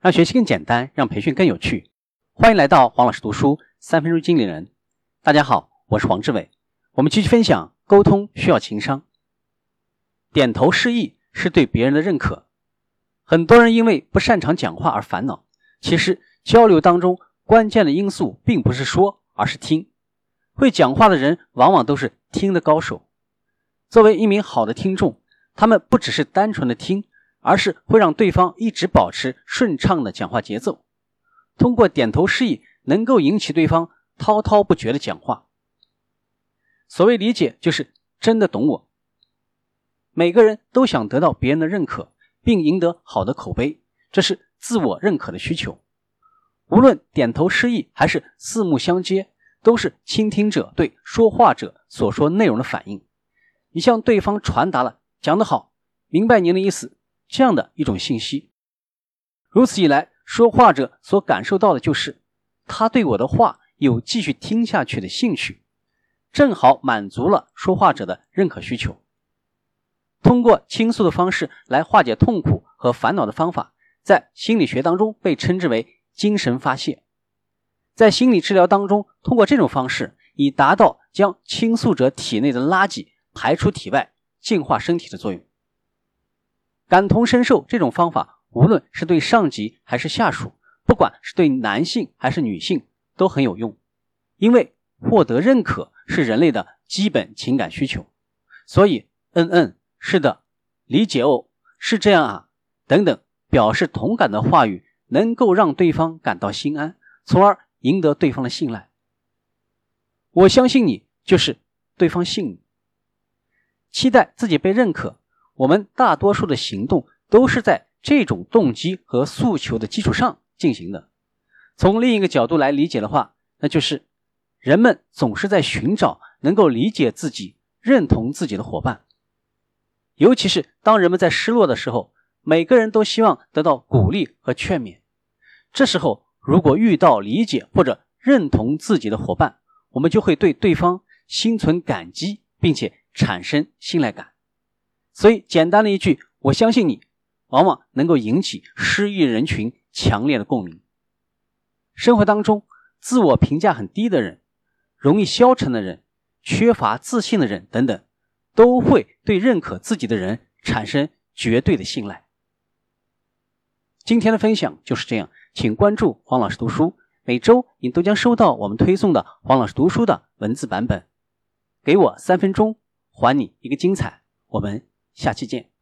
让学习更简单，让培训更有趣。欢迎来到黄老师读书三分钟经理人。大家好，我是黄志伟。我们继续分享，沟通需要情商。点头示意是对别人的认可。很多人因为不擅长讲话而烦恼。其实交流当中关键的因素并不是说，而是听。会讲话的人往往都是听的高手。作为一名好的听众，他们不只是单纯的听。而是会让对方一直保持顺畅的讲话节奏，通过点头示意，能够引起对方滔滔不绝的讲话。所谓理解，就是真的懂我。每个人都想得到别人的认可，并赢得好的口碑，这是自我认可的需求。无论点头示意还是四目相接，都是倾听者对说话者所说内容的反应。你向对方传达了“讲得好，明白您的意思”。这样的一种信息，如此一来，说话者所感受到的就是他对我的话有继续听下去的兴趣，正好满足了说话者的认可需求。通过倾诉的方式来化解痛苦和烦恼的方法，在心理学当中被称之为精神发泄。在心理治疗当中，通过这种方式，以达到将倾诉者体内的垃圾排出体外、净化身体的作用。感同身受这种方法，无论是对上级还是下属，不管是对男性还是女性，都很有用。因为获得认可是人类的基本情感需求，所以嗯嗯，是的，理解哦，是这样啊，等等，表示同感的话语，能够让对方感到心安，从而赢得对方的信赖。我相信你，就是对方信你，期待自己被认可。我们大多数的行动都是在这种动机和诉求的基础上进行的。从另一个角度来理解的话，那就是人们总是在寻找能够理解自己、认同自己的伙伴。尤其是当人们在失落的时候，每个人都希望得到鼓励和劝勉。这时候，如果遇到理解或者认同自己的伙伴，我们就会对对方心存感激，并且产生信赖感。所以，简单的一句“我相信你”，往往能够引起失意人群强烈的共鸣。生活当中，自我评价很低的人、容易消沉的人、缺乏自信的人等等，都会对认可自己的人产生绝对的信赖。今天的分享就是这样，请关注黄老师读书，每周你都将收到我们推送的黄老师读书的文字版本。给我三分钟，还你一个精彩。我们。下期见。